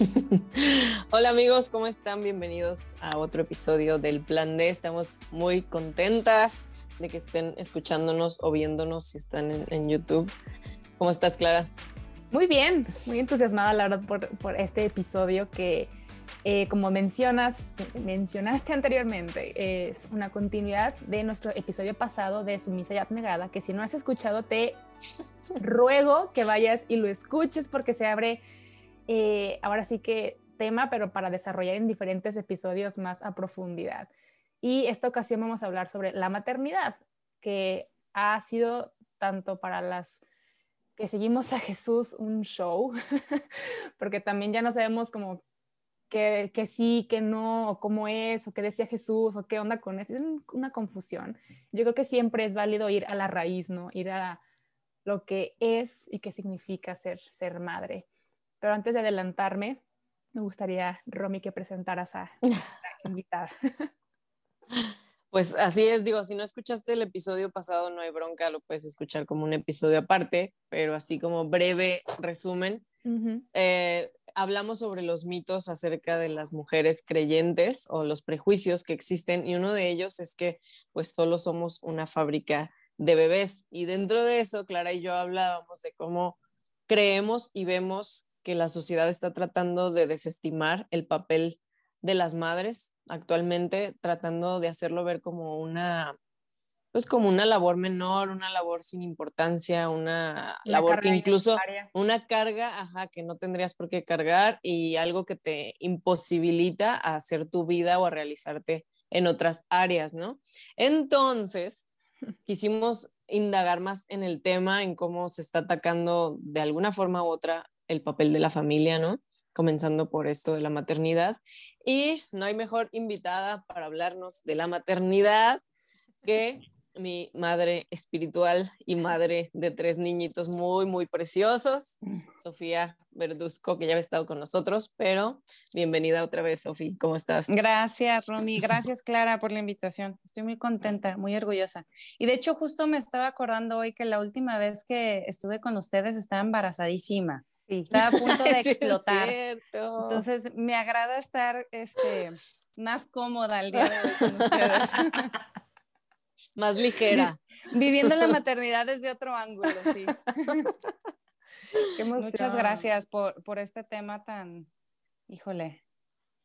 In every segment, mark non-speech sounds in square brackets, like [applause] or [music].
[laughs] Hola amigos, ¿cómo están? Bienvenidos a otro episodio del Plan D. Estamos muy contentas de que estén escuchándonos o viéndonos si están en, YouTube. ¿Cómo estás, Clara? Muy bien, muy entusiasmada, la verdad, por, este episodio que, eh, como mencionas, mencionaste anteriormente, es una continuidad de nuestro episodio pasado de Sumisa y Abnegada, que si no has escuchado, te [laughs] ruego que vayas y lo escuches porque se abre eh, ahora sí que tema, pero para desarrollar en diferentes episodios más a profundidad. Y esta ocasión vamos a hablar sobre la maternidad, que ha sido tanto para las que seguimos a Jesús un show, [laughs] porque también ya no sabemos como que, que, sí, que no, o cómo es, o qué decía Jesús, o qué onda con esto. Es una confusión. Yo creo que siempre es válido ir a la raíz, ¿no? Ir a lo que es y qué significa ser, ser madre. Pero antes de adelantarme, me gustaría, Romy, que presentaras a [laughs] la invitada. Pues así es, digo, si no escuchaste el episodio pasado, no hay bronca, lo puedes escuchar como un episodio aparte, pero así como breve resumen. Eh, hablamos sobre los mitos acerca de las mujeres creyentes o los prejuicios que existen y uno de ellos es que pues solo somos una fábrica de bebés y dentro de eso Clara y yo hablábamos de cómo creemos y vemos que la sociedad está tratando de desestimar el papel de las madres actualmente, tratando de hacerlo ver como una, pues como una labor menor, una labor sin importancia, una, labor que incluso, una carga, ajá, que no tendrías por qué cargar y algo que te imposibilita a hacer tu vida o a realizarte en otras áreas, ¿no? Entonces, [laughs] quisimos indagar más en el tema, en cómo se está atacando de alguna forma u otra el papel de la familia, ¿no? Comenzando por esto de la maternidad. Y no hay mejor invitada para hablarnos de la maternidad que mi madre espiritual y madre de tres niñitos muy, muy preciosos, Sofía Verduzco, que ya ha estado con nosotros, pero bienvenida otra vez, Sofía, ¿cómo estás? Gracias, Romy, gracias, Clara, por la invitación. Estoy muy contenta, muy orgullosa. Y de hecho, justo me estaba acordando hoy que la última vez que estuve con ustedes estaba embarazadísima. Estaba a punto de [laughs] explotar. Entonces, me agrada estar este, más cómoda el día de hoy con [laughs] ustedes. más ligera. Viviendo la maternidad desde otro ángulo, sí. [laughs] Muchas gracias por, por este tema tan, híjole,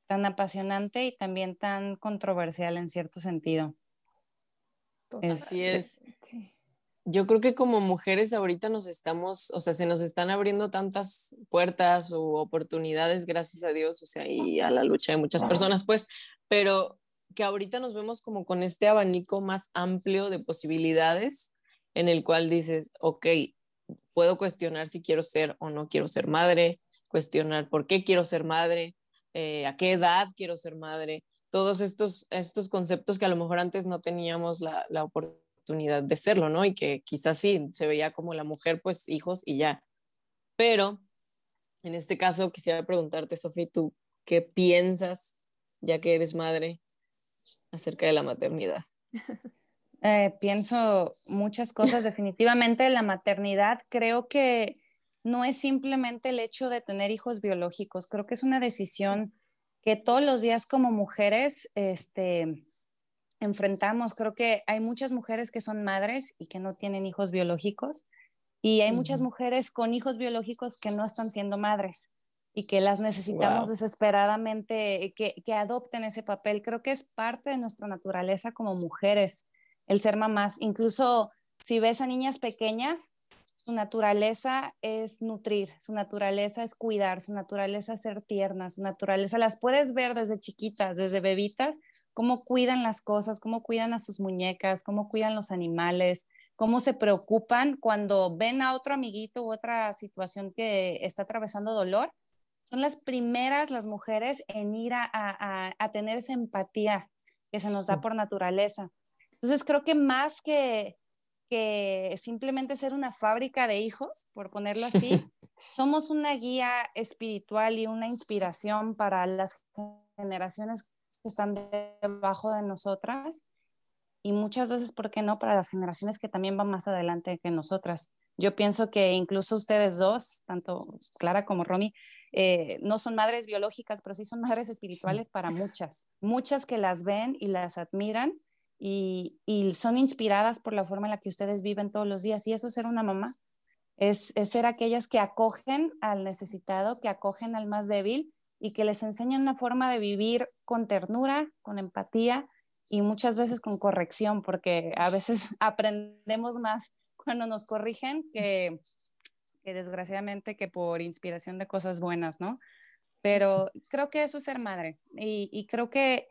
tan apasionante y también tan controversial en cierto sentido. Así es yo creo que como mujeres ahorita nos estamos, o sea, se nos están abriendo tantas puertas o oportunidades, gracias a Dios, o sea, y a la lucha de muchas personas, pues, pero que ahorita nos vemos como con este abanico más amplio de posibilidades en el cual dices, ok, puedo cuestionar si quiero ser o no quiero ser madre, cuestionar por qué quiero ser madre, eh, a qué edad quiero ser madre, todos estos, estos conceptos que a lo mejor antes no teníamos la, la oportunidad de serlo, ¿no? Y que quizás sí, se veía como la mujer, pues hijos y ya. Pero en este caso quisiera preguntarte, Sofía, ¿tú qué piensas, ya que eres madre, acerca de la maternidad? [laughs] Eh, pienso muchas cosas. Definitivamente la maternidad creo que no es simplemente el hecho de tener hijos biológicos, creo que es una decisión que todos los días como mujeres, este, enfrentamos. Creo que hay muchas mujeres que son madres y que no tienen hijos biológicos y hay muchas mujeres con hijos biológicos que no están siendo madres y que las necesitamos desesperadamente que, que, adopten ese papel. Creo que es parte de nuestra naturaleza como mujeres el ser mamás. Incluso si ves a niñas pequeñas, su naturaleza es nutrir, su naturaleza es cuidar, su naturaleza es ser tiernas, su naturaleza las puedes ver desde chiquitas, desde bebitas, cómo cuidan las cosas, cómo cuidan a sus muñecas, cómo cuidan los animales, cómo se preocupan cuando ven a otro amiguito u otra situación que está atravesando dolor. Son las primeras, las mujeres, en ir a, tener esa empatía que se nos da por naturaleza. Entonces creo que más que, que simplemente ser una fábrica de hijos, por ponerlo así, [laughs] somos una guía espiritual y una inspiración para las generaciones están debajo de nosotras y muchas veces, ¿por qué no?, para las generaciones que también van más adelante que nosotras. Yo pienso que incluso ustedes dos, tanto Clara como Romy, eh, no son madres biológicas, pero sí son madres espirituales para muchas, muchas que las ven y las admiran y, son inspiradas por la forma en la que ustedes viven todos los días. Y eso es ser una mamá, es, es ser aquellas que acogen al necesitado, que acogen al más débil y que les enseñan una forma de vivir con ternura, con empatía y muchas veces con corrección, porque a veces [laughs] aprendemos más cuando nos corrigen que, que desgraciadamente que por inspiración de cosas buenas, ¿no? Pero creo que eso es ser madre y, y creo que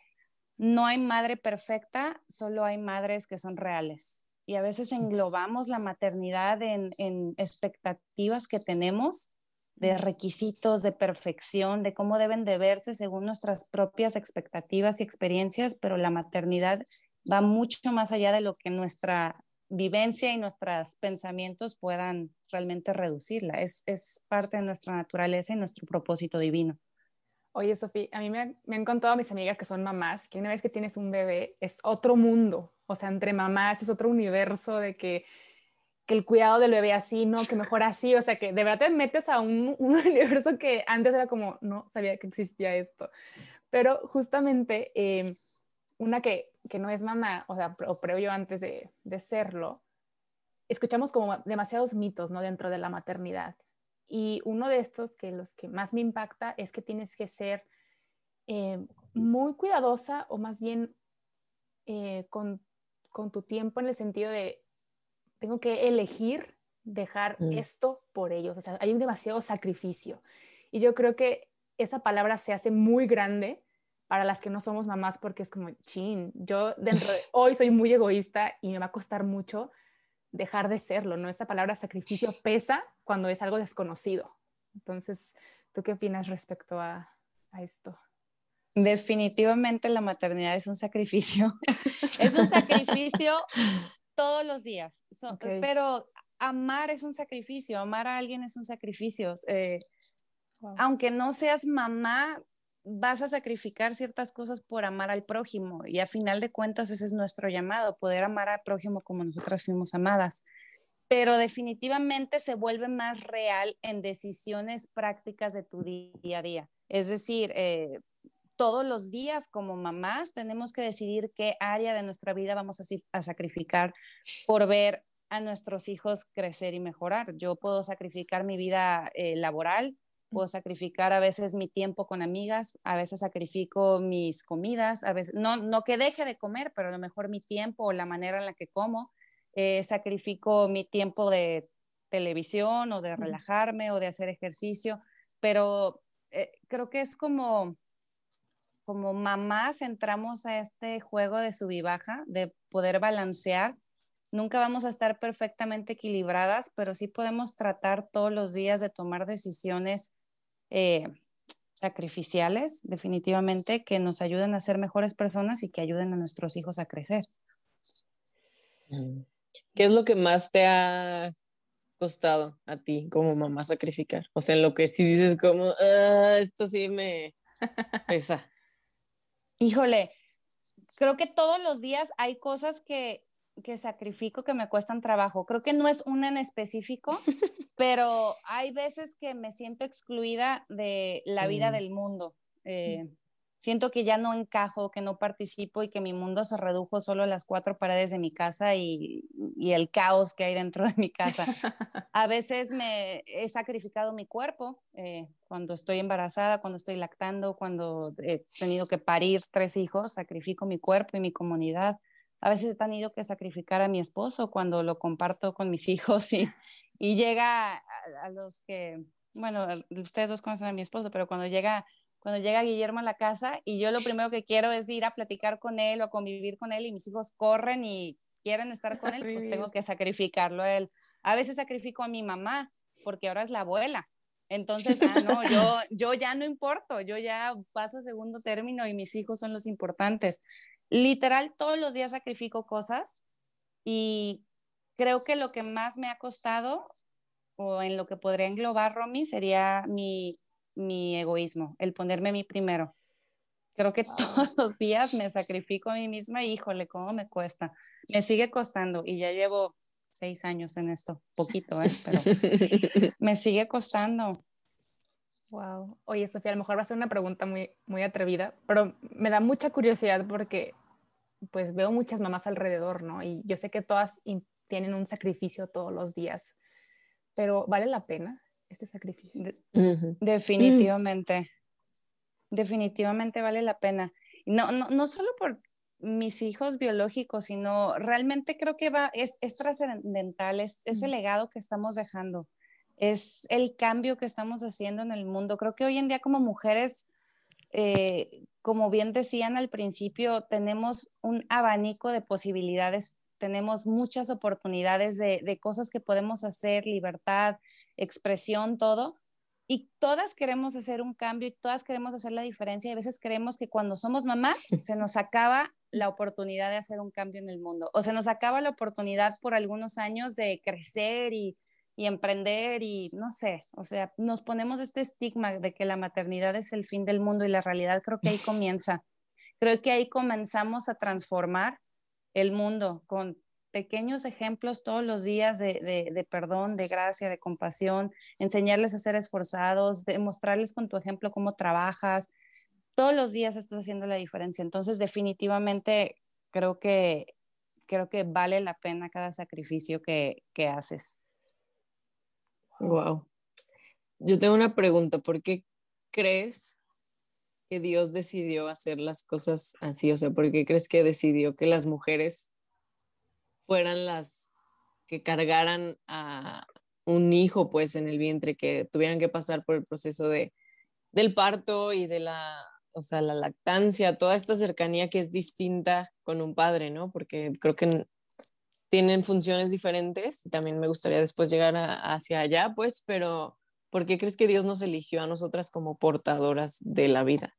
no hay madre perfecta, solo hay madres que son reales. Y a veces englobamos la maternidad en, en expectativas que tenemos de requisitos, de perfección, de cómo deben de verse según nuestras propias expectativas y experiencias, pero la maternidad va mucho más allá de lo que nuestra vivencia y nuestros pensamientos puedan realmente reducirla. Es, es parte de nuestra naturaleza y nuestro propósito divino. Oye, Sofía, a mí me, me, han contado mis amigas que son mamás, que una vez que tienes un bebé es otro mundo, o sea, entre mamás es otro universo de que que el cuidado del bebé así, no, que mejor así, o sea, que de verdad te metes a [laughs] un, universo que antes era como, no sabía que existía esto. Pero justamente em, una que, que, no es mamá, o sea, o previo antes de, de, serlo, escuchamos como demasiados mitos, ¿no? Dentro de la maternidad. Y uno de estos que los que más me impacta es que tienes que ser em, muy cuidadosa o más bien eh, con, con tu tiempo en el sentido de tengo que elegir dejar mm. esto por ellos. O sea, hay un demasiado sacrificio. Y yo creo que esa palabra se hace muy grande para las que no somos mamás porque es como, chin, yo dentro de [laughs] hoy soy muy egoísta y me va a costar mucho dejar de serlo, ¿no? Esta palabra sacrificio pesa cuando es algo desconocido. Entonces, ¿tú qué opinas respecto a, a esto? Definitivamente la maternidad es un sacrificio. [laughs] es un sacrificio todos los días. Pero amar es un sacrificio, amar a alguien es un sacrificio. Eh, aunque no seas mamá, vas a sacrificar ciertas cosas por amar al prójimo y a final de cuentas ese es nuestro llamado, poder amar al prójimo como nosotras fuimos amadas. Pero definitivamente se vuelve más real en decisiones prácticas de tu día a día. Es decir, eh, todos los días como mamás tenemos que decidir qué área de nuestra vida vamos a, sacrificar por ver a nuestros hijos crecer y mejorar. Yo puedo sacrificar mi vida eh, laboral, puedo sacrificar a veces mi tiempo con amigas, a veces sacrifico mis comidas, a veces, no, no que deje de comer, pero a lo mejor mi tiempo o la manera en la que como, eh, sacrifico mi tiempo de televisión o de relajarme o de hacer ejercicio, pero eh, creo que es como como mamás entramos a este juego de sub y baja, de poder balancear. Nunca vamos a estar perfectamente equilibradas, pero sí podemos tratar todos los días de tomar decisiones eh, sacrificiales, definitivamente, que nos ayuden a ser mejores personas y que ayuden a nuestros hijos a crecer. Mm. ¿Qué es lo que más te ha costado a ti como mamá sacrificar? O sea, en lo que sí dices como, ah, esto sí me pesa. Híjole, creo que todos los días hay cosas que, que sacrifico que me cuestan trabajo. Creo que no es una en específico, [laughs] pero hay veces que me siento excluida de la vida mm. del mundo. Eh, siento que ya no encajo, que no participo y que mi mundo se redujo solo a las cuatro paredes de mi casa y, el caos que hay dentro de mi casa. [laughs] A veces me he sacrificado mi cuerpo eh, cuando estoy embarazada, cuando estoy lactando, cuando he tenido que parir tres hijos, sacrifico mi cuerpo y mi comunidad. A veces he tenido que sacrificar a mi esposo cuando lo comparto con mis [laughs] hijos y, y llega a, a los que, bueno, ustedes dos conocen a mi esposo, pero cuando llega cuando llega Guillermo a la casa y yo lo primero que quiero es ir a platicar con él o a convivir con él y mis hijos corren y quieren estar con él, pues tengo que sacrificarlo a él. A veces sacrifico a mi mamá porque ahora es la abuela. Entonces, ah, no, yo, [laughs] yo ya no importo, yo ya paso a segundo término y mis hijos son los importantes. literal, todos los días sacrifico cosas y creo que lo que más me ha costado o en lo que podría englobar Romy sería mi, mi egoísmo, el ponerme a mí primero. Creo que [laughs] todos los días me sacrifico a mí misma y híjole, cómo me cuesta. Me sigue costando y ya llevo seis años en esto, poquito, ¿eh? pero [laughs] me sigue costando. Wow. Oye, Sofía, a lo mejor va a ser una pregunta muy, muy atrevida, pero me da mucha curiosidad porque pues veo muchas mamás alrededor, ¿no? Y yo sé que todas tienen un sacrificio todos los días, pero ¿vale la pena este sacrificio? definitivamente. Definitivamente vale la pena. No, no, no solo por mis hijos biológicos, sino realmente creo que va, es, es trascendental, es, es el legado que estamos dejando, es el cambio que estamos haciendo en el mundo. Creo que hoy en día como mujeres, eh, como bien decían al principio, tenemos un abanico de posibilidades, tenemos muchas oportunidades de, de cosas que podemos hacer, libertad, expresión, todo y todas queremos hacer un cambio y todas queremos hacer la diferencia y a veces creemos que cuando somos mamás se nos acaba la oportunidad de hacer un cambio en el mundo o se nos acaba la oportunidad por algunos años de crecer y, y emprender y no sé, o sea, nos ponemos este estigma de que la maternidad es el fin del mundo y la realidad creo que ahí comienza. Creo que ahí comenzamos a transformar el mundo con pequeños ejemplos todos los días de, perdón, de gracia, de compasión, enseñarles a ser esforzados, demostrarles con tu ejemplo cómo trabajas. Todos los días estás haciendo la diferencia. Entonces, definitivamente creo que, creo que vale la pena cada sacrificio que, que haces. Wow. Yo tengo una pregunta. ¿Por qué crees que Dios decidió hacer las cosas así? O sea, ¿por qué crees que decidió que las mujeres fueran las que cargaran a un hijo pues en el vientre, que tuvieran que pasar por el proceso de, del parto y de la, o sea, la lactancia, toda esta cercanía que es distinta con un padre, ¿no? Porque creo que tienen funciones diferentes y también me gustaría después llegar hacia allá, pues, pero ¿por qué crees que Dios nos eligió a nosotras como portadoras de la vida?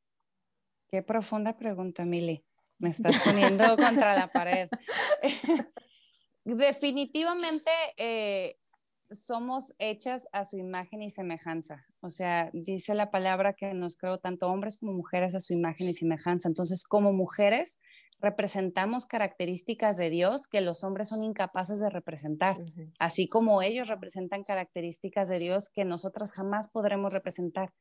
Qué profunda pregunta, Mili. Me estás [laughs] poniendo contra la pared. [laughs] Definitivamente eh, somos hechas a su imagen y semejanza. O sea, dice la palabra que nos creó tanto hombres como mujeres a su imagen y semejanza. Entonces, como mujeres, representamos características de Dios que los hombres son incapaces de representar, así como ellos representan características de Dios que nosotras jamás podremos representar.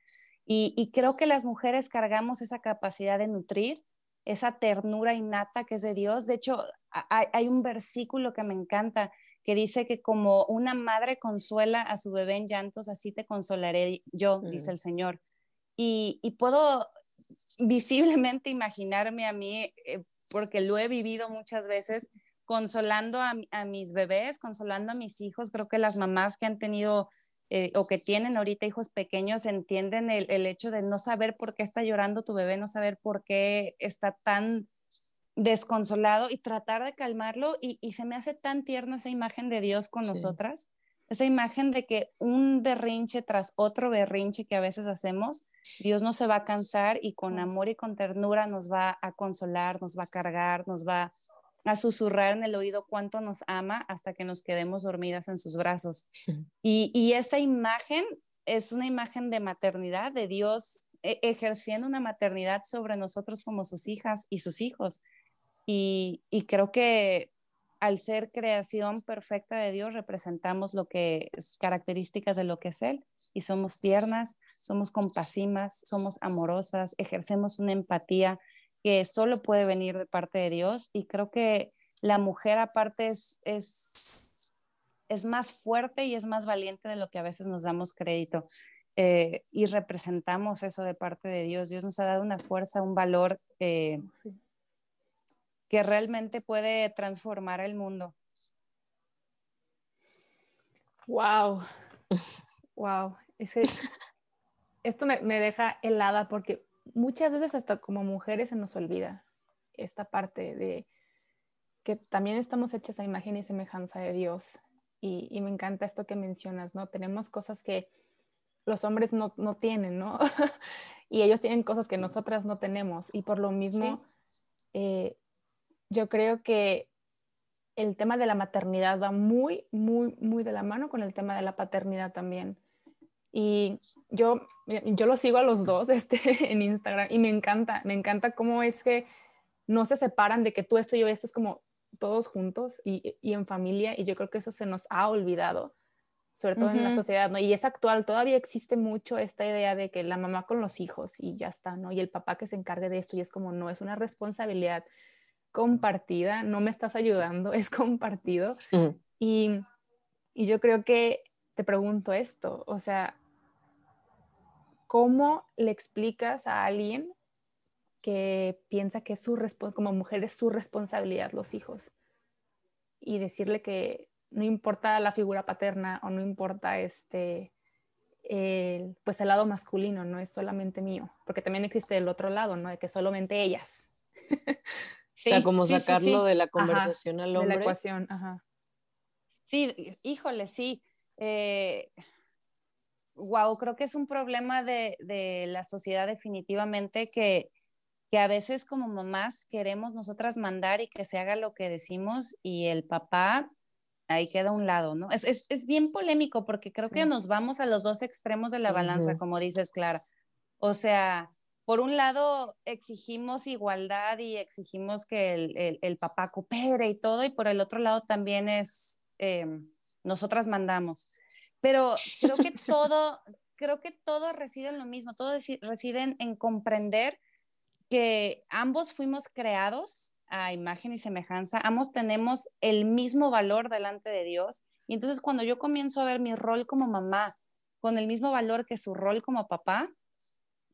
y creo que las mujeres cargamos esa capacidad de nutrir, esa ternura innata que es de Dios. De hecho, hay, un versículo que me encanta que dice que como una madre consuela a su bebé en llantos, así te consolaré yo, dice el Señor. Y, puedo visiblemente imaginarme a mí, eh, porque lo he vivido muchas veces, consolando a, mis bebés, consolando a mis hijos. Creo que las mamás que han tenido eh, o que tienen ahorita hijos pequeños entienden el, el, hecho de no saber por qué está llorando tu bebé, no saber por qué está tan desconsolado y tratar de calmarlo y, se me hace tan tierna esa imagen de Dios con nosotras, esa imagen de que un berrinche tras otro berrinche que a veces hacemos, Dios no se va a cansar y con amor y con ternura nos va a consolar, nos va a cargar, nos va a susurrar en el oído cuánto nos ama hasta que nos quedemos dormidas en sus brazos. [laughs] Y, y esa imagen es una imagen de maternidad, de Dios e, ejerciendo una maternidad sobre nosotros como sus hijas y sus hijos. Y, creo que al ser creación perfecta de Dios, representamos lo que características de lo que es Él y somos tiernas, somos compasivas, somos amorosas, ejercemos una empatía que solo puede venir de parte de Dios y creo que la mujer aparte es, es, es más fuerte y es más valiente de lo que a veces nos damos crédito. Eh, y representamos eso de parte de Dios. Dios nos ha dado una fuerza, un valor eh, que realmente puede transformar el mundo. Wow, wow. [laughs] esto me, me, deja helada porque muchas veces hasta como mujeres se nos olvida esta parte de que también estamos hechas a imagen y semejanza de Dios. Y, y me encanta esto que mencionas, ¿no? Tenemos cosas que los hombres no, no tienen, ¿no? [laughs] y ellos tienen cosas que nosotras no tenemos. Y por lo mismo, eh, yo creo que el tema de la maternidad va muy, muy, muy de la mano con el tema de la paternidad también. Y yo, yo lo sigo a los dos [laughs] este, en Instagram y me encanta, me encanta cómo es que no se separan de que tú esto y yo esto es como todos juntos y, y en familia y yo creo que eso se nos ha olvidado sobre todo en la sociedad, ¿no? Y es actual, todavía existe mucho esta idea de que la mamá con los hijos y ya está, ¿no? Y el papá que se encargue de esto y es como, no, es una responsabilidad compartida, no me estás ayudando, [laughs] es compartido. y, y yo creo que te pregunto esto, o sea, ¿cómo le explicas a alguien que piensa que su como mujer es su responsabilidad los hijos? Y decirle que no importa la figura paterna o no importa este, el, pues el lado masculino, no es solamente mío, porque también existe el otro lado, ¿no? De que solamente ellas. [laughs] o sea, como sacarlo de la conversación al hombre. De la ecuación, ajá. Sí, híjole, sí. wow, eh, creo que es un problema de, de la sociedad definitivamente que, que a veces como mamás queremos nosotras mandar y que se haga lo que decimos y el papá ahí queda un lado, ¿no? Es, es, es bien polémico porque creo que nos vamos a los dos extremos de la balanza, como dices, Clara. O sea, por un lado exigimos igualdad y exigimos que el, el, papá coopere y todo, y por el otro lado también es, em, nosotras mandamos. Pero creo que [laughs] todo, creo que todo reside en lo mismo, todo reside en comprender que ambos fuimos creados a imagen y semejanza, ambos tenemos el mismo valor delante de Dios. Y entonces cuando yo comienzo a ver mi rol como mamá con el mismo valor que su rol como papá,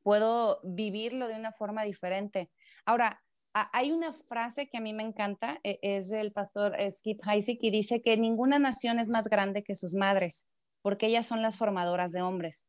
puedo vivirlo de una forma diferente. Ahora, hay una frase que a mí me encanta, e, es del pastor Skip Heitzig, y dice que ninguna nación es más grande que sus madres, porque ellas son las formadoras de hombres.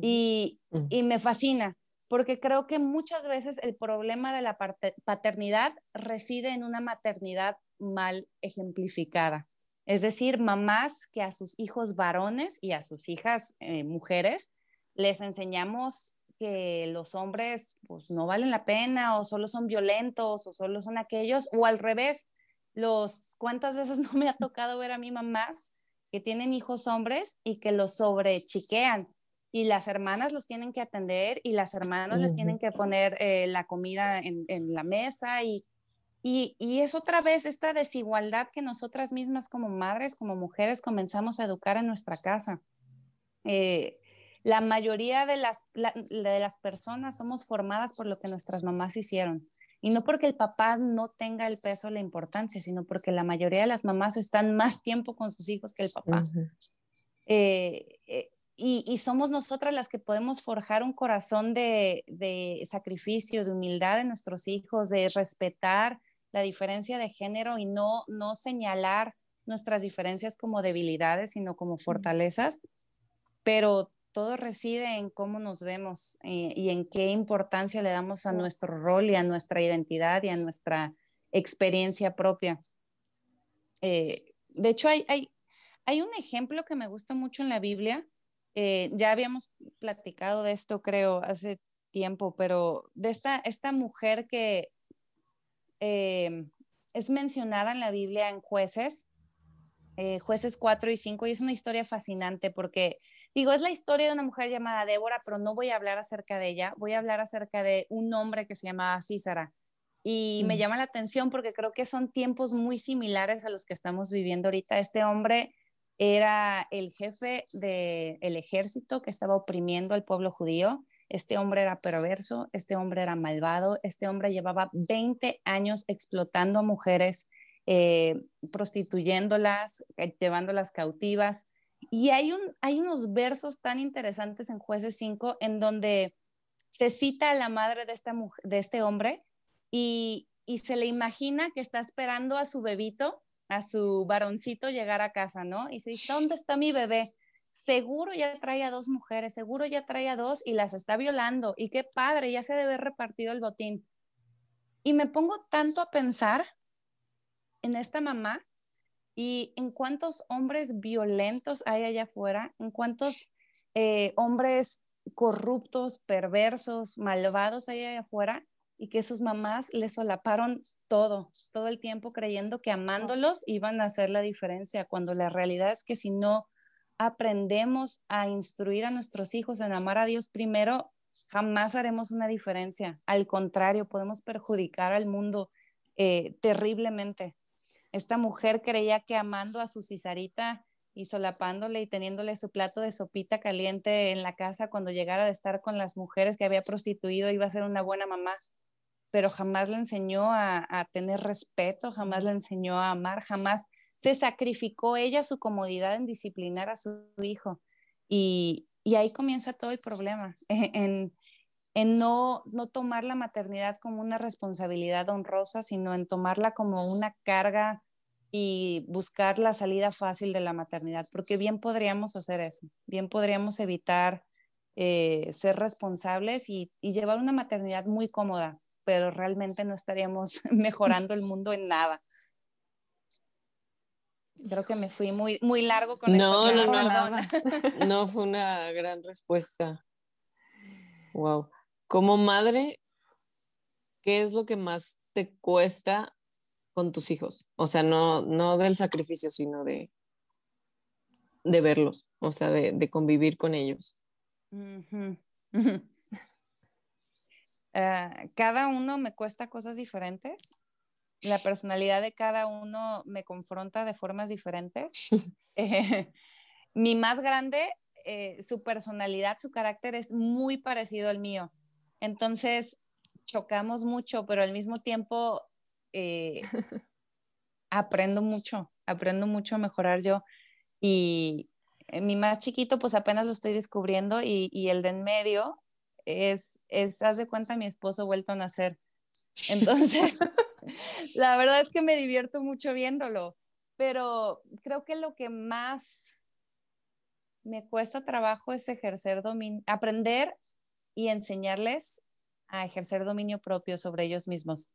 Y, y me fascina, porque creo que muchas veces el problema de la paternidad reside en una maternidad mal ejemplificada. Es decir, mamás que a sus hijos varones y a sus hijas eh, mujeres les enseñamos que los hombres pues, no valen la pena o solo son violentos o solo son aquellos, o al revés, los cuántas veces [laughs] no me ha tocado ver a mi mamás que tienen hijos hombres y que los sobrechiquean y las hermanas los tienen que atender y las hermanas les tienen que poner eh, la comida en, la mesa y, y, es otra vez esta desigualdad que nosotras mismas como madres, como mujeres, comenzamos a educar en nuestra casa. Eh, la mayoría de las, de las personas somos formadas por lo que nuestras mamás hicieron. Y no porque el papá no tenga el peso o la importancia, sino porque la mayoría de las mamás están más tiempo con sus hijos que el papá. Y, somos nosotras las que podemos forjar un corazón de, sacrificio, de humildad en nuestros hijos, de respetar la diferencia de género y no, no señalar nuestras diferencias como debilidades, sino como fortalezas, pero todo reside en cómo nos vemos eh, y en qué importancia le damos a nuestro rol y a nuestra identidad y a nuestra experiencia propia. Eh, de hecho, hay, hay, hay un ejemplo que me gusta mucho en la Biblia eh, ya habíamos platicado de esto, creo, hace tiempo, pero de esta, esta mujer que es mencionada en la Biblia en jueces, eh, jueces 4 y 5, y es una historia fascinante porque, digo, es la historia de una mujer llamada Débora, pero no voy a hablar acerca de ella, voy a hablar acerca de un hombre que se llamaba Císara. Y me mm. llama la atención porque creo que son tiempos muy similares a los que estamos viviendo ahorita. Este hombre era el jefe del ejército que estaba oprimiendo al pueblo judío. Este hombre era perverso, este hombre era malvado, este hombre llevaba 20 años explotando a mujeres, eh, prostituyéndolas, eh, llevándolas cautivas. Y hay, un, hay unos versos tan interesantes en Jueces 5 en donde se cita a la madre de, esta de este hombre y, y se le imagina que está esperando a su bebito a su varoncito llegar a casa, ¿no? Y se dice, ¿dónde está mi bebé? Seguro ya trae a dos mujeres, seguro ya trae a dos y las está violando. Y qué padre, ya se debe haber repartido el botín. Y me pongo tanto a pensar en esta mamá y en cuántos hombres violentos hay allá afuera, en cuántos eh, hombres corruptos, perversos, malvados hay allá afuera, y que sus mamás les solaparon todo, todo el tiempo creyendo que amándolos iban a hacer la diferencia, cuando la realidad es que si no aprendemos a instruir a nuestros hijos en amar a Dios primero, jamás haremos una diferencia. Al contrario, podemos perjudicar al mundo eh, terriblemente. Esta mujer creía que amando a su Cisarita y solapándole y teniéndole su plato de sopita caliente en la casa cuando llegara de estar con las mujeres que había prostituido iba a ser una buena mamá, pero jamás le enseñó a, a tener respeto, jamás le enseñó a amar, jamás se sacrificó ella su comodidad en disciplinar a su hijo. Y, y ahí comienza todo el problema, [laughs] en no, no tomar la maternidad como una responsabilidad honrosa, sino en tomarla como una carga y buscar la salida fácil de la maternidad, porque bien podríamos hacer eso, bien podríamos evitar eh, ser responsables y, y, llevar una maternidad muy cómoda, pero realmente no estaríamos [laughs] mejorando el [laughs] mundo en nada. Creo que me fui muy, muy largo con no, esto. No, no, no. [laughs] No, fue una gran respuesta. Wow. Como madre, ¿qué es lo que más te cuesta con tus hijos? O sea, no, no del sacrificio, sino de, de verlos, o sea, de, de convivir con ellos. [laughs] Ah, cada uno me cuesta cosas diferentes la personalidad de cada uno me confronta de formas diferentes. [laughs] Eh, mi más grande, eh, su personalidad, su carácter es muy parecido al mío. Entonces, chocamos mucho, pero al mismo tiempo eh, [laughs] aprendo mucho, aprendo mucho a mejorar yo. Y mi más chiquito, pues apenas lo estoy descubriendo y, y el de en medio es, es, haz de cuenta, mi esposo vuelto a nacer. Entonces, [laughs] la verdad es que me divierto mucho viéndolo, pero creo que lo que más me cuesta trabajo es ejercer dominio, aprender y enseñarles a ejercer dominio propio sobre ellos mismos,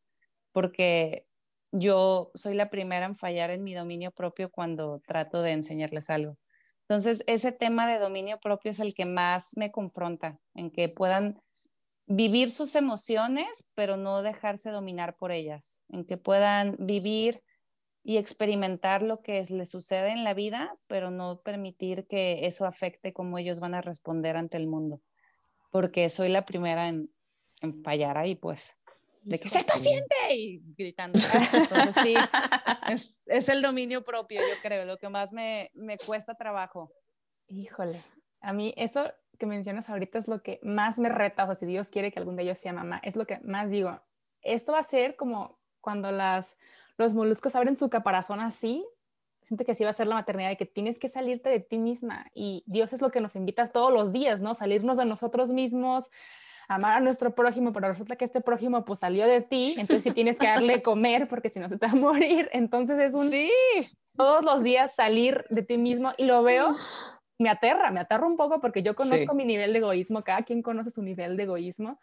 porque yo soy la primera en fallar en mi dominio propio cuando trato de enseñarles algo. Entonces, ese tema de dominio propio es el que más me confronta, en que puedan vivir sus emociones, pero no dejarse dominar por ellas, en que puedan vivir y experimentar lo que les sucede en la vida, pero no permitir que eso afecte cómo ellos van a responder ante el mundo, porque soy la primera en, fallar ahí, pues, de que sea paciente y gritando. Entonces sí, [laughs] es, es, el dominio propio, yo creo, lo que más me, me cuesta trabajo. Híjole, a mí eso que mencionas ahorita es lo que más me reta, o si Dios quiere que algún de ellos sea mamá, es lo que más digo. Esto va a ser como cuando las, los moluscos abren su caparazón así, siento que así va a ser la maternidad, de que tienes que salirte de ti misma y Dios es lo que nos invita todos los días, ¿no? Salirnos de nosotros mismos, amar a nuestro prójimo, pero resulta que este prójimo pues salió de ti, entonces sí tienes que darle [laughs] comer porque si no se te va a morir, entonces es un... Sí. Todos los días salir de ti mismo y lo veo [gasps] me aterra, me aterra un poco porque yo conozco mi nivel de egoísmo, cada quien conoce su nivel de egoísmo.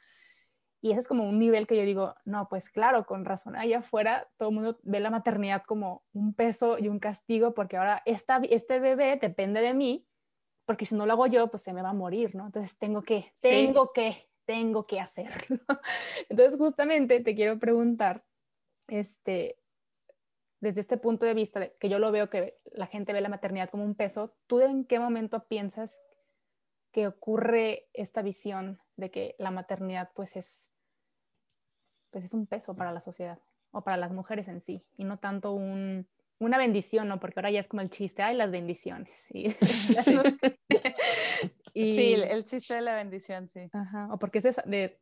Y ese es como un nivel que yo digo, no, pues claro, con razón, allá afuera todo el mundo ve la maternidad como un peso y un castigo porque ahora esta, este bebé depende de mí, porque si no lo hago yo, pues se me va a morir, ¿no? Entonces tengo que, tengo que, tengo que hacerlo. [laughs] Entonces justamente te quiero preguntar, este, desde este punto de vista, que yo lo veo que la gente ve la maternidad como un peso, ¿tú en qué momento piensas que ocurre esta visión de que la maternidad pues es, pues es un peso para la sociedad o para las mujeres en sí y no tanto un, una bendición, ¿no? Porque ahora ya es como el chiste, ay, las bendiciones. Y, [laughs] sí, [laughs] el chiste de la bendición, sí. Ajá, o porque es de,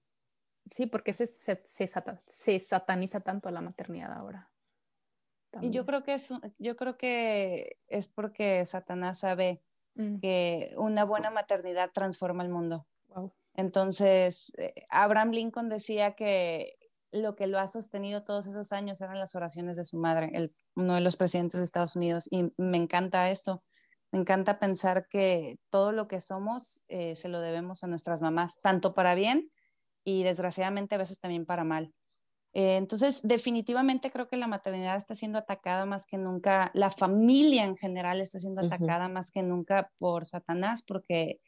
sí, porque se, se, se sataniza tanto la maternidad ahora. Y yo creo que es, yo creo que es porque Satanás sabe mm. que una buena maternidad transforma el mundo. Entonces, eh, Abraham Lincoln decía que lo que lo ha sostenido todos esos años eran las oraciones de su madre, el, uno de los presidentes de Estados Unidos. Y me encanta esto. Me encanta pensar que todo lo que somos eh, se lo debemos a nuestras mamás, tanto para bien y desgraciadamente a veces también para mal. Eh, entonces, definitivamente creo que la maternidad está siendo atacada más que nunca, la familia en general está siendo atacada más que nunca por Satanás, porque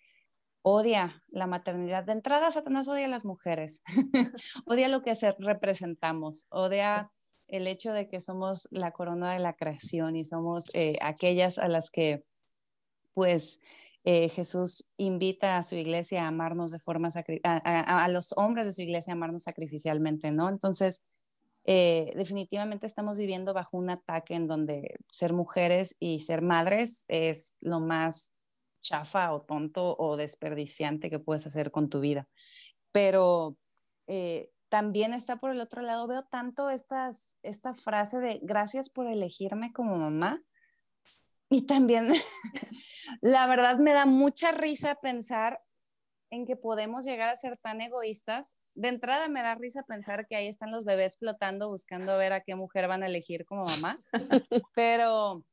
odia la maternidad. De entrada, Satanás odia a las mujeres, [laughs] odia lo que representamos, odia el hecho de que somos la corona de la creación y somos eh, aquellas a las que, pues, eh, Jesús invita a su iglesia a amarnos de forma, a, a, los hombres de su iglesia a amarnos sacrificialmente, ¿no? Entonces, eh, definitivamente estamos viviendo bajo un ataque en donde ser mujeres y ser madres es lo más chafa o tonto o desperdiciante que puedes hacer con tu vida. Pero eh, también está por el otro lado, veo tanto estas, esta frase de gracias por elegirme como mamá. Y también, [laughs] la verdad, me da mucha risa pensar en que podemos llegar a ser tan egoístas. De entrada me da risa pensar que ahí están los bebés flotando buscando ver a qué mujer van a elegir como mamá, [laughs] pero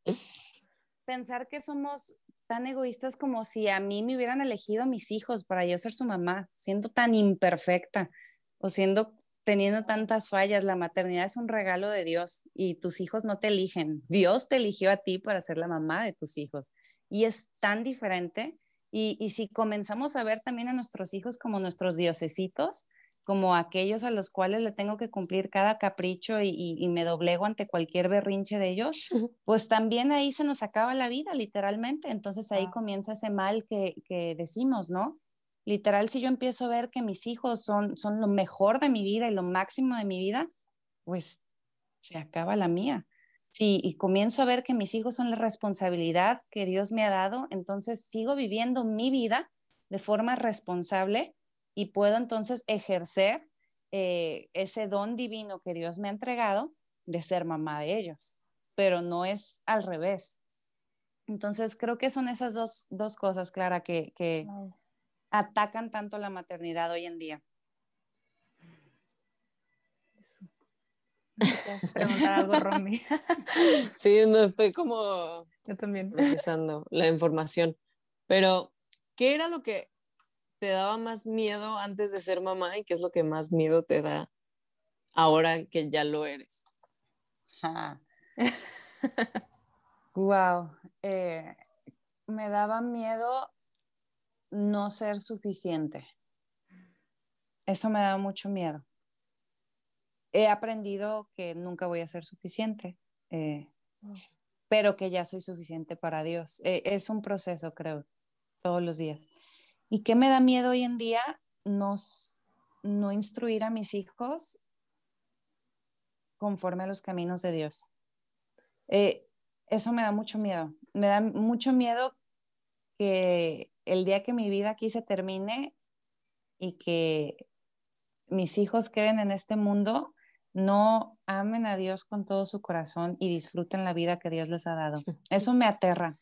pensar que somos tan egoístas como si a mí me hubieran elegido mis hijos para yo ser su mamá, siendo tan imperfecta o siendo teniendo tantas fallas, la maternidad es un regalo de Dios y tus hijos no te eligen. Dios te eligió a ti para ser la mamá de tus hijos. Y es tan diferente. Y, y si comenzamos a ver también a nuestros hijos como nuestros diosesitos, como aquellos a los cuales le tengo que cumplir cada capricho y, me doblego ante cualquier berrinche de ellos, pues también ahí se nos acaba la vida, literalmente. Entonces ahí comienza ese mal que, que, decimos, ¿no? Literal, si yo empiezo a ver que mis hijos son, son lo mejor de mi vida y lo máximo de mi vida, pues se acaba la mía. Sí, y comienzo a ver que mis hijos son la responsabilidad que Dios me ha dado, entonces sigo viviendo mi vida de forma responsable y puedo entonces ejercer eh, ese don divino que Dios me ha entregado de ser mamá de ellos, pero no es al revés. Entonces creo que son esas dos, cosas, Clara, que, que atacan tanto la maternidad hoy en día. preguntar algo, Romy? [laughs] sí, no estoy como Yo también. procesando la información. Pero, ¿qué era lo que te daba más miedo antes de ser mamá y qué es lo que más miedo te da ahora que ya lo eres? wow. [laughs] Eh, me daba miedo no ser suficiente. Eso me daba mucho miedo. He aprendido que nunca voy a ser suficiente, eh, pero que ya soy suficiente para Dios. Eh, es un proceso, creo, todos los días. ¿Y qué me da miedo hoy en día? No, no instruir a mis hijos conforme a los caminos de Dios. Eh, eso me da mucho miedo. Me da mucho miedo que el día que mi vida aquí se termine y que mis hijos queden en este mundo, no amen a Dios con todo su corazón y disfruten la vida que Dios les ha dado. [laughs] Eso me aterra,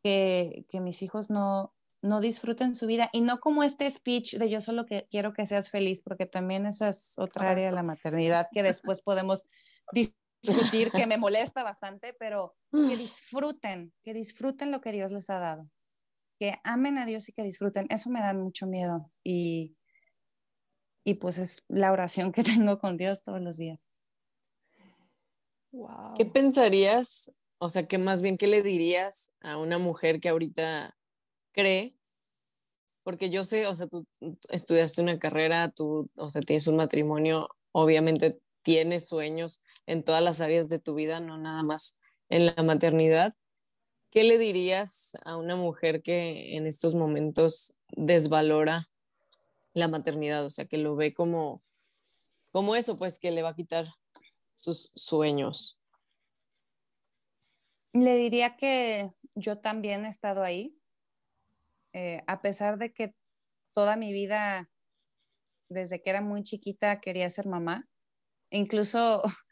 que, que mis hijos no, no disfruten su vida y no como este speech de yo solo que quiero que seas feliz, porque también esa es otra área de la maternidad que después podemos discutir, que me molesta bastante, pero que disfruten, que disfruten lo que Dios les ha dado, que amen a Dios y que disfruten. Eso me da mucho miedo y, y pues es la oración que [laughs] tengo con Dios todos los días. ¿Qué pensarías? O sea, que más bien, ¿qué le dirías a una mujer que ahorita cree, porque yo sé, o sea, tú estudiaste una carrera, tú, o sea, tienes un matrimonio, obviamente tienes sueños en todas las áreas de tu vida, no nada más en la maternidad. ¿Qué le dirías a una mujer que en estos momentos desvalora la maternidad? O sea, que lo ve como, como eso, pues que le va a quitar sus sueños. Le diría que yo también he estado ahí, eh, a pesar de que toda mi vida, desde que era muy chiquita, quería ser mamá. Incluso [laughs]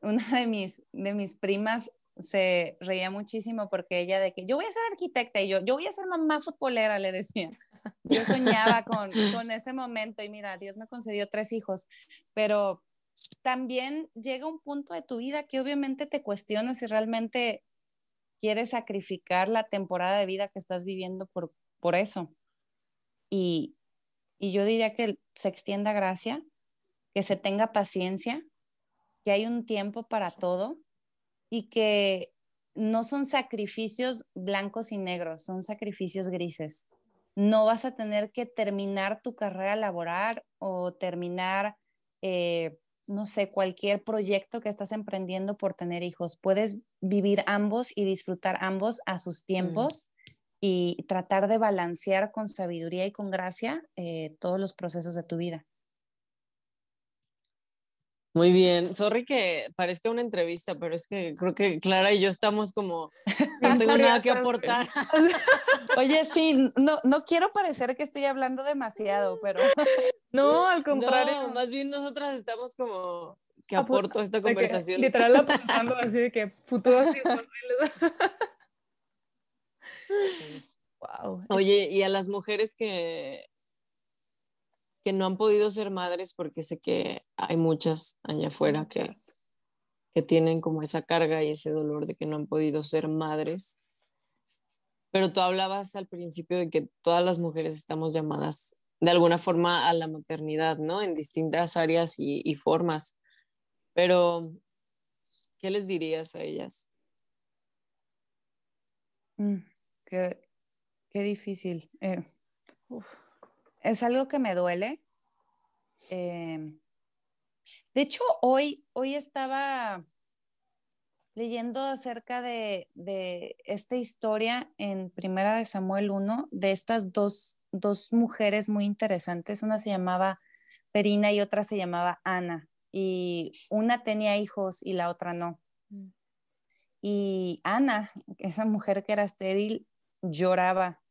una de mis, de mis primas se reía muchísimo porque ella de que yo voy a ser arquitecta y yo, yo voy a ser mamá futbolera, le decía. Yo soñaba con, [laughs] con ese momento y mira, Dios me concedió tres hijos, pero también llega un punto de tu vida que obviamente te cuestionas si realmente quieres sacrificar la temporada de vida que estás viviendo por, por eso. Y, yo diría que se extienda gracia, que se tenga paciencia, que hay un tiempo para todo y que no son sacrificios blancos y negros, son sacrificios grises. no vas a tener que terminar tu carrera laboral o terminar, eh, no sé, cualquier proyecto que estás emprendiendo por tener hijos. Puedes vivir ambos y disfrutar ambos a sus mm. tiempos y tratar de balancear con sabiduría y con gracia eh, todos los procesos de tu vida. Muy bien, sorry que parezca una entrevista, pero es que creo que Clara y yo estamos como, no tengo [laughs] nada que aportar. [laughs] Oye, sí, no, no quiero parecer que estoy hablando demasiado, pero... [laughs] No, al contrario. No, más bien nosotras estamos como, que aporto a esta conversación. literal apuntando así de que futuros wow. Oye, y a las mujeres que, que no han podido ser madres, porque sé que hay muchas allá afuera que, que tienen como esa carga y ese dolor de que no han podido ser madres. Pero tú hablabas al principio de que todas las mujeres estamos llamadas de alguna forma a la maternidad, ¿no? En distintas áreas y, formas. Pero, ¿qué les dirías a ellas? Mm, qué, difícil. Eh, es algo que me duele. Em, de hecho, hoy, hoy estaba leyendo acerca de, esta historia en Primera de Samuel 1, de estas dos, dos mujeres muy interesantes. Una se llamaba Perina y otra se llamaba Ana. Y una tenía hijos y la otra no. Mm. Y Ana, esa mujer que era estéril, lloraba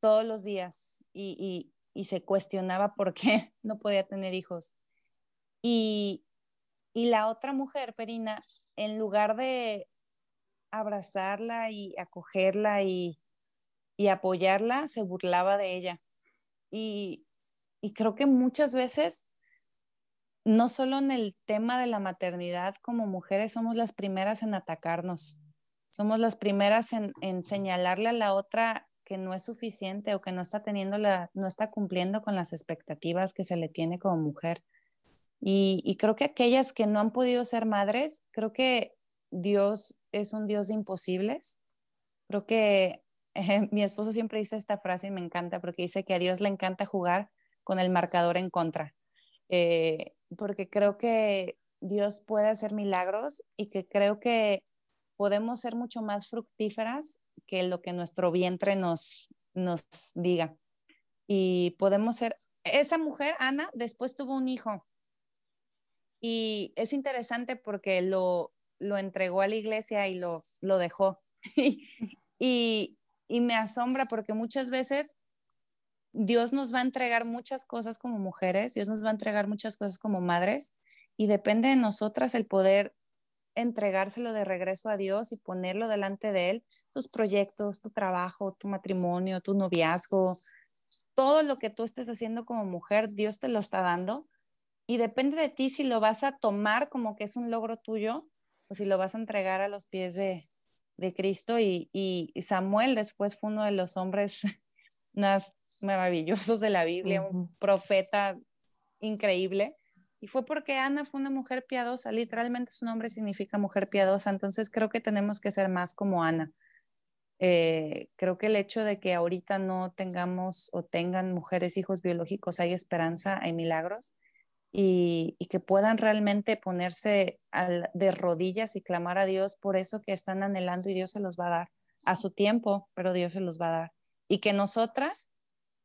todos los días y, se cuestionaba por qué [laughs] no podía tener hijos. Y, la otra mujer, Perina, en lugar de abrazarla y acogerla y, apoyarla, se burlaba de ella. Y, y, creo que muchas veces, no solo en el tema de la maternidad, como mujeres somos las primeras en atacarnos, somos las primeras en, en señalarle a la otra que no es suficiente o que no está teniendo la, no está cumpliendo con las expectativas que se le tiene como mujer. Y, creo que aquellas que no han podido ser madres, creo que Dios es un Dios de imposibles. Creo que [laughs] mi esposo siempre dice esta frase y me encanta porque dice que a Dios le encanta jugar con el marcador en contra. Eh, porque creo que Dios puede hacer milagros y que creo que podemos ser mucho más fructíferas que lo que nuestro vientre nos, nos diga. Y podemos ser, esa mujer, Ana, después tuvo un hijo. Y es interesante porque lo, lo entregó a la iglesia y lo, lo dejó. [laughs] y, y me asombra porque muchas veces Dios nos va a entregar muchas cosas como mujeres, Dios nos va a entregar muchas cosas como madres y depende de nosotras el poder entregárselo de regreso a Dios y ponerlo delante de Él, tus proyectos, tu trabajo, tu matrimonio, tu noviazgo, todo lo que tú estés haciendo como mujer, Dios te lo está dando. Y depende de ti si lo vas a tomar como que es un logro tuyo o si lo vas a entregar a los pies de, Cristo. Y, y, Samuel después fue uno de los hombres [laughs] más maravillosos de la Biblia, un profeta increíble y fue porque Ana fue una mujer piadosa, literalmente su nombre significa mujer piadosa, entonces creo que tenemos que ser más como Ana. Eh, creo que el hecho de que ahorita no tengamos o tengan mujeres hijos biológicos, hay esperanza, hay milagros, y, que puedan realmente ponerse de rodillas y clamar a Dios por eso que están anhelando y Dios se los va a dar a su tiempo, pero Dios se los va a dar. Y que nosotras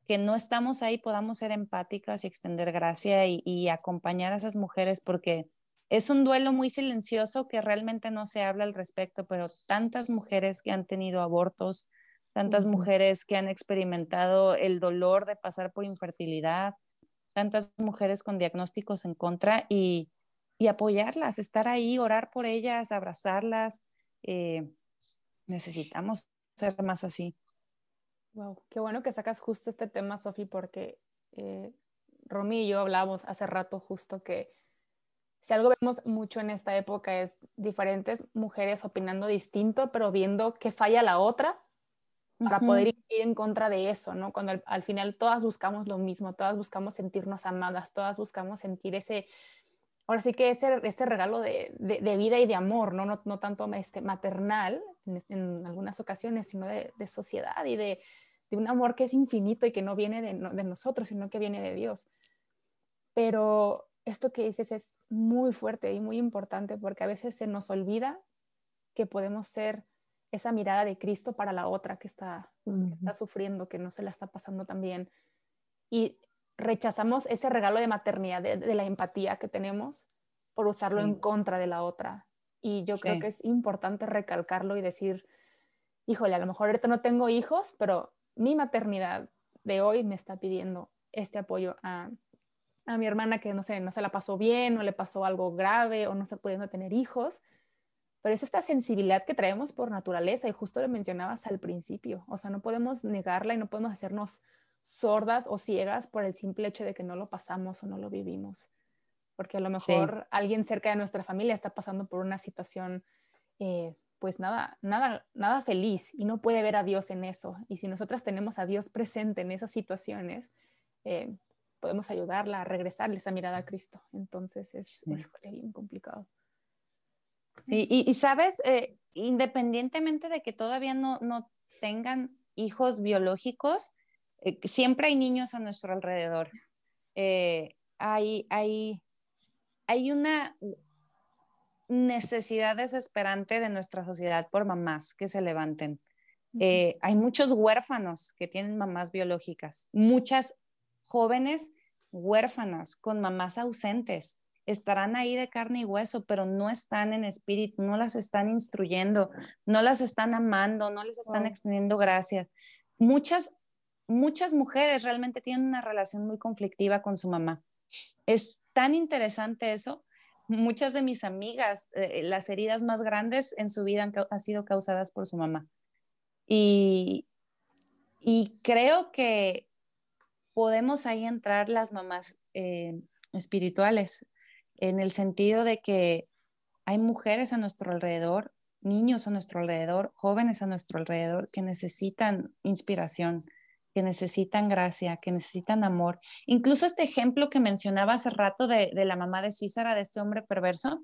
que no estamos ahí podamos ser empáticas y extender gracia y, acompañar a esas mujeres porque es un duelo muy silencioso que realmente no se habla al respecto, pero tantas mujeres que han tenido abortos, tantas mujeres que han experimentado el dolor de pasar por infertilidad, tantas mujeres con diagnósticos en contra y, apoyarlas, estar ahí, orar por ellas, abrazarlas. Eh, necesitamos ser más así. Wow, qué bueno que sacas justo este tema, Sofi, porque eh, Romy y yo hablábamos hace rato justo que si algo vemos mucho en esta época es diferentes mujeres opinando distinto, pero viendo que falla la otra para poder ir en contra de eso, ¿no? Cuando al, final todas buscamos lo mismo, todas buscamos sentirnos amadas, todas buscamos sentir ese, ahora sí que ese, ese regalo de, de, vida y de amor, ¿no? No, tanto este, maternal en, en, algunas ocasiones, sino de, de sociedad y de, de un amor que es infinito y que no viene de, de nosotros, sino que viene de Dios. Pero esto que dices es muy fuerte y muy importante porque a veces se nos olvida que podemos ser esa mirada de Cristo para la otra que está, está sufriendo, que no se la está pasando tan bien. Y rechazamos ese regalo de maternidad, de, la empatía que tenemos por usarlo en contra de la otra. Y yo creo que es importante recalcarlo y decir, híjole, a lo mejor ahorita no tengo hijos, pero mi maternidad de hoy me está pidiendo este apoyo a, a mi hermana que no sé, no se la pasó bien, o le pasó algo grave, o no está pudiendo tener hijos. Pero es esta sensibilidad que traemos por naturaleza, y justo lo mencionabas al principio. O sea, no podemos negarla y no podemos hacernos sordas o ciegas por el simple hecho de que no lo pasamos o no lo vivimos. Porque a lo mejor alguien cerca de nuestra familia está pasando por una situación, eh, pues nada, nada, nada feliz y no puede ver a Dios en eso. Y si nosotras tenemos a Dios presente en esas situaciones, eh, podemos ayudarla a regresarle esa mirada a Cristo. Entonces es bien complicado. Sí, y, sabes, eh, independientemente de que todavía no, no tengan hijos biológicos, eh, siempre hay niños a nuestro alrededor. Eh, hay, hay, hay una necesidad desesperante de nuestra sociedad por mamás que se levanten. hay muchos huérfanos que tienen mamás biológicas, muchas jóvenes huérfanas con mamás ausentes. Estarán ahí de carne y hueso, pero no están en espíritu, no las están instruyendo, no las están amando, no les están extendiendo gracias. Muchas, muchas mujeres realmente tienen una relación muy conflictiva con su mamá. Es tan interesante eso. Muchas de mis amigas, eh, las heridas más grandes en su vida han, sido causadas por su mamá. Y, y creo que podemos ahí entrar las mamás eh, espirituales, en el sentido de que hay mujeres a nuestro alrededor, niños a nuestro alrededor, jóvenes a nuestro alrededor que necesitan inspiración, que necesitan gracia, que necesitan amor. Incluso este ejemplo que mencionaba hace rato de, de la mamá de Císara, de este hombre perverso,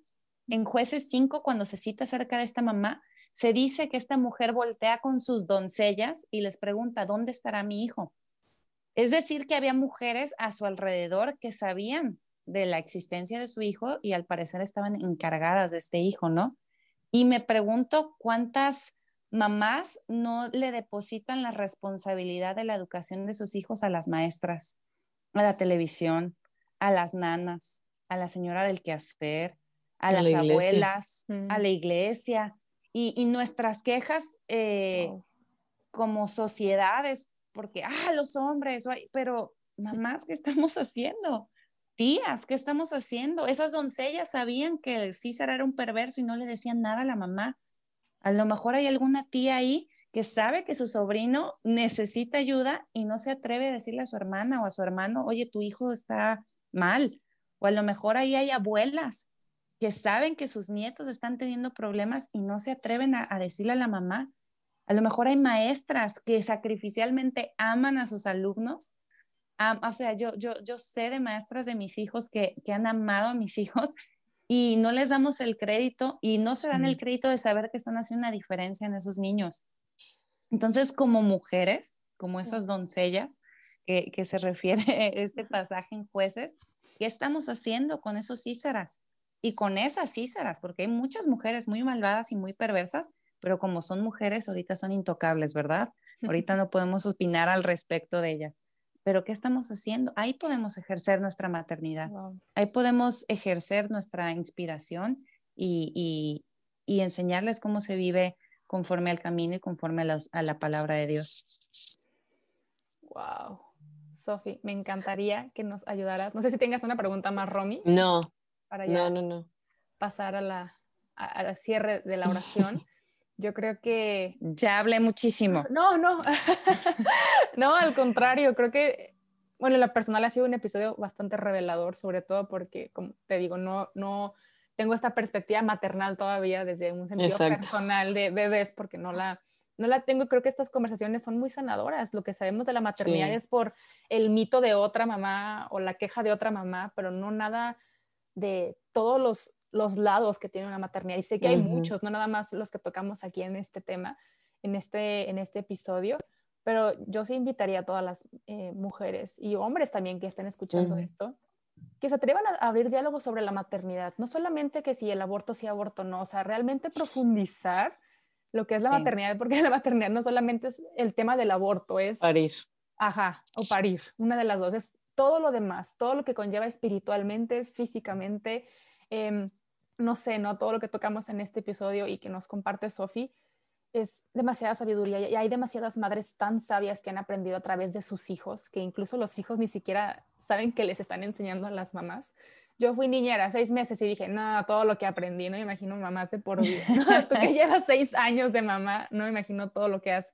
en jueces 5, cuando se cita acerca de esta mamá, se dice que esta mujer voltea con sus doncellas y les pregunta, ¿dónde estará mi hijo? Es decir, que había mujeres a su alrededor que sabían de la existencia de su hijo y al parecer estaban encargadas de este hijo, ¿no? Y me pregunto cuántas mamás no le depositan la responsabilidad de la educación de sus hijos a las maestras, a la televisión, a las nanas, a la señora del quehacer, a, las abuelas, a la iglesia. Y, nuestras quejas eh, como sociedades porque, ah, los hombres, pero mamás, ¿qué estamos haciendo? Tías, ¿qué estamos haciendo? Esas doncellas sabían que César era un perverso y no le decían nada a la mamá. A lo mejor hay alguna tía ahí que sabe que su sobrino necesita ayuda y no se atreve a decirle a su hermana o a su hermano, oye, tu hijo está mal. O a lo mejor ahí hay abuelas que saben que sus nietos están teniendo problemas y no se atreven a decirle a la mamá. A lo mejor hay maestras que sacrificialmente aman a sus alumnos. o sea, yo, yo, yo sé de maestras de mis hijos que, que, han amado a mis [laughs] hijos y no les damos el crédito y no se dan el crédito de saber que están haciendo una diferencia en esos niños. Entonces, como mujeres, como esas doncellas que, que se [laughs] refiere este pasaje en jueces, ¿qué estamos haciendo con esos cíceras? Y con esas cíceras, porque hay muchas mujeres muy malvadas y muy perversas pero como son mujeres, ahorita son intocables, ¿verdad? [laughs] Ahorita no podemos opinar al respecto de ellas. Pero ¿qué estamos haciendo? Ahí podemos ejercer nuestra maternidad, ahí podemos ejercer nuestra inspiración y, enseñarles cómo se vive conforme al camino y conforme a, la palabra de Dios. Wow. Sofi, me encantaría que nos ayudaras. No sé si tengas una pregunta más, Romy. No. Para no, no, no. Pasar a la, al cierre de la oración. [laughs] Yo creo que... Ya hablé muchísimo. No, no. [laughs] no, al contrario, creo que, bueno, la personal ha sido un episodio bastante revelador, sobre todo porque, como te digo, no, no tengo esta perspectiva maternal todavía desde un sentido personal de bebés, porque no la, no la tengo. Creo que estas conversaciones son muy sanadoras. Lo que sabemos de la maternidad es por el mito de otra mamá o la queja de otra mamá, pero no nada de todos los los lados que tiene una maternidad. Y sé que hay muchos, no nada más los que tocamos aquí en este tema, en este, en este episodio, pero yo sí invitaría a todas las eh, mujeres y hombres también que estén escuchando esto, que se atrevan a abrir diálogos sobre la maternidad, no solamente que si el aborto sí, aborto no, o sea, realmente profundizar lo que es la maternidad, porque la maternidad no solamente es el tema del aborto, es... Parir. Ajá, o parir, una de las dos, es todo lo demás, todo lo que conlleva espiritualmente, físicamente, em, no sé, ¿no? Todo lo que tocamos en este episodio y que nos comparte Sofi, es demasiada sabiduría y hay demasiadas madres tan sabias que han aprendido a través de sus hijos, que incluso los hijos ni siquiera saben que les están enseñando a las mamás. Yo fui niñera seis meses y dije, no, todo lo que aprendí, no me imagino mamá de por vida. [laughs] [laughs] Tú que llevas seis años de mamá, no me imagino todo lo que has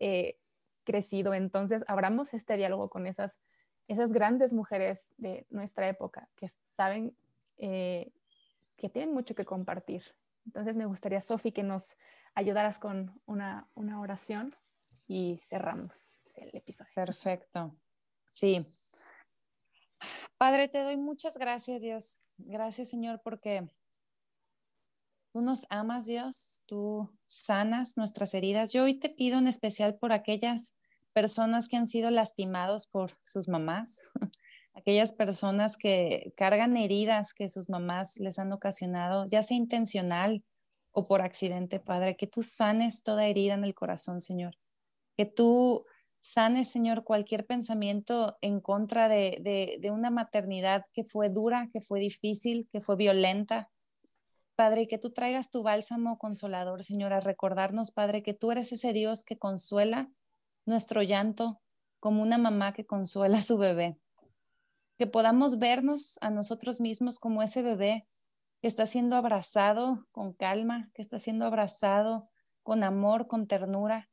eh, crecido. Entonces, abramos este diálogo con esas, esas grandes mujeres de nuestra época que saben eh, que tienen mucho que compartir. Entonces, me gustaría, Sofi, que nos ayudaras con una, una oración y cerramos el episodio. Perfecto. Sí. Padre, te doy muchas gracias, Dios. Gracias, Señor, porque tú nos amas, Dios. Tú sanas nuestras heridas. Yo hoy te pido en especial por aquellas personas que han sido lastimados por sus mamás, aquellas personas que cargan heridas que sus mamás les han ocasionado, ya sea intencional o por accidente, Padre, que tú sanes toda herida en el corazón, Señor. Que tú sanes, Señor, cualquier pensamiento en contra de, de, una maternidad que fue dura, que fue difícil, que fue violenta. Padre, que tú traigas tu bálsamo consolador, Señor, a recordarnos, Padre, que tú eres ese Dios que consuela nuestro llanto como una mamá que consuela a su bebé. Que podamos vernos a nosotros mismos como ese bebé que está siendo abrazado con calma, que está siendo abrazado con amor, con ternura,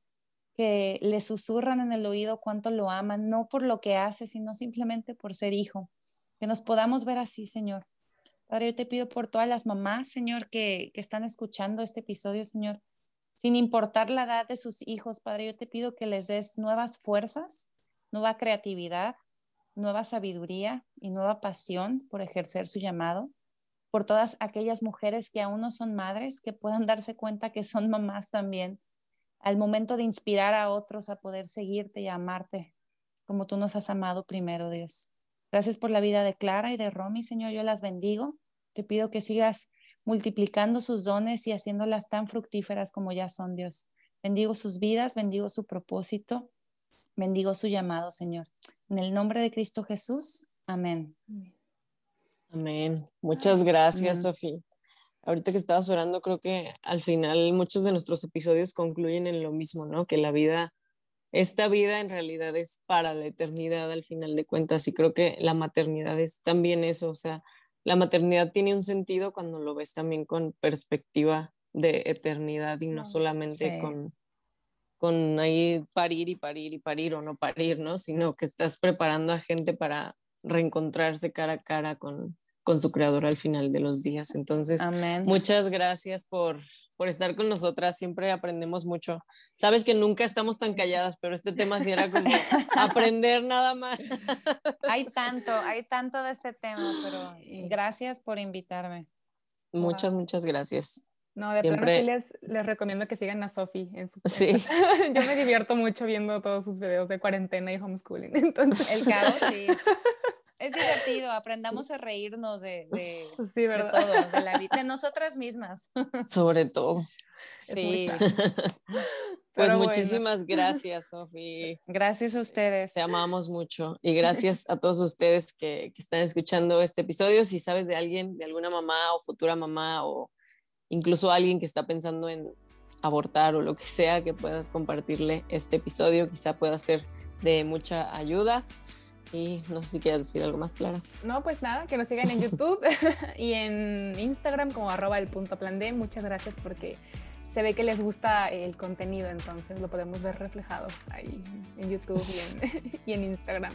que le susurran en el oído cuánto lo aman, no por lo que hace, sino simplemente por ser hijo. Que nos podamos ver así, Señor. Padre, yo te pido por todas las mamás, Señor, que, que están escuchando este episodio, Señor, sin importar la edad de sus hijos, Padre, yo te pido que les des nuevas fuerzas, nueva creatividad, nueva sabiduría y nueva pasión por ejercer su llamado por todas aquellas mujeres que aún no son madres, que puedan darse cuenta que son mamás también, al momento de inspirar a otros a poder seguirte y amarte como tú nos has amado primero, Dios. Gracias por la vida de Clara y de Romy, Señor, yo las bendigo. Te pido que sigas multiplicando sus dones y haciéndolas tan fructíferas como ya son, Dios. Bendigo sus vidas, bendigo su propósito, bendigo su llamado, Señor. En el nombre de Cristo Jesús, amén. amén. Muchas gracias, Sofía. Ahorita que estabas orando, creo que al final muchos de nuestros episodios concluyen en lo mismo, ¿no? Que la vida, esta vida en realidad es para la eternidad al final de cuentas y creo que la maternidad es también eso, o sea, la maternidad tiene un sentido cuando lo ves también con perspectiva de eternidad y no solamente con, con ahí parir y parir y parir o no parir, ¿no? Sino que estás preparando a gente para reencontrarse cara a cara con, con su creador al final de los días. Entonces, muchas gracias por, por estar con nosotras. Siempre aprendemos mucho. Sabes que nunca estamos tan calladas, pero este tema sí era como [laughs] aprender nada más. Hay tanto, hay tanto de este tema, pero gracias por invitarme. Muchas, muchas gracias. No, de Siempre... sí les, les, recomiendo que sigan a Sofi en su Sí. [laughs] Yo me divierto mucho viendo todos sus videos de cuarentena y homeschooling. [laughs] Entonces, el caos, sí. [laughs] Es divertido, aprendamos a reírnos de, de, todo, de la vida, de nosotras mismas. Sobre todo. Sí. Pues muchísimas gracias, Sofi. Gracias a ustedes. Te amamos mucho y gracias a todos ustedes que, que, están escuchando este episodio. Si sabes de alguien, de alguna mamá o futura mamá o incluso alguien que está pensando en abortar o lo que sea, que puedas compartirle este episodio, quizá pueda ser de mucha ayuda. Y no sé si quieres decir algo más, Clara. No, pues nada, que nos sigan en [laughs] YouTube [laughs] y en Instagram como arroba el punto plan D. Muchas gracias porque se ve que les gusta el contenido, entonces lo podemos ver reflejado ahí en YouTube y en, [laughs] y en Instagram.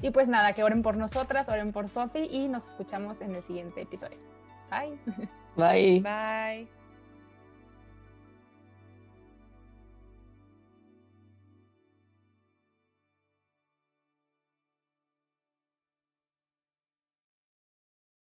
Y pues nada, que oren por nosotras, oren por Sofi y nos escuchamos en el siguiente episodio. Bye. Bye. Bye.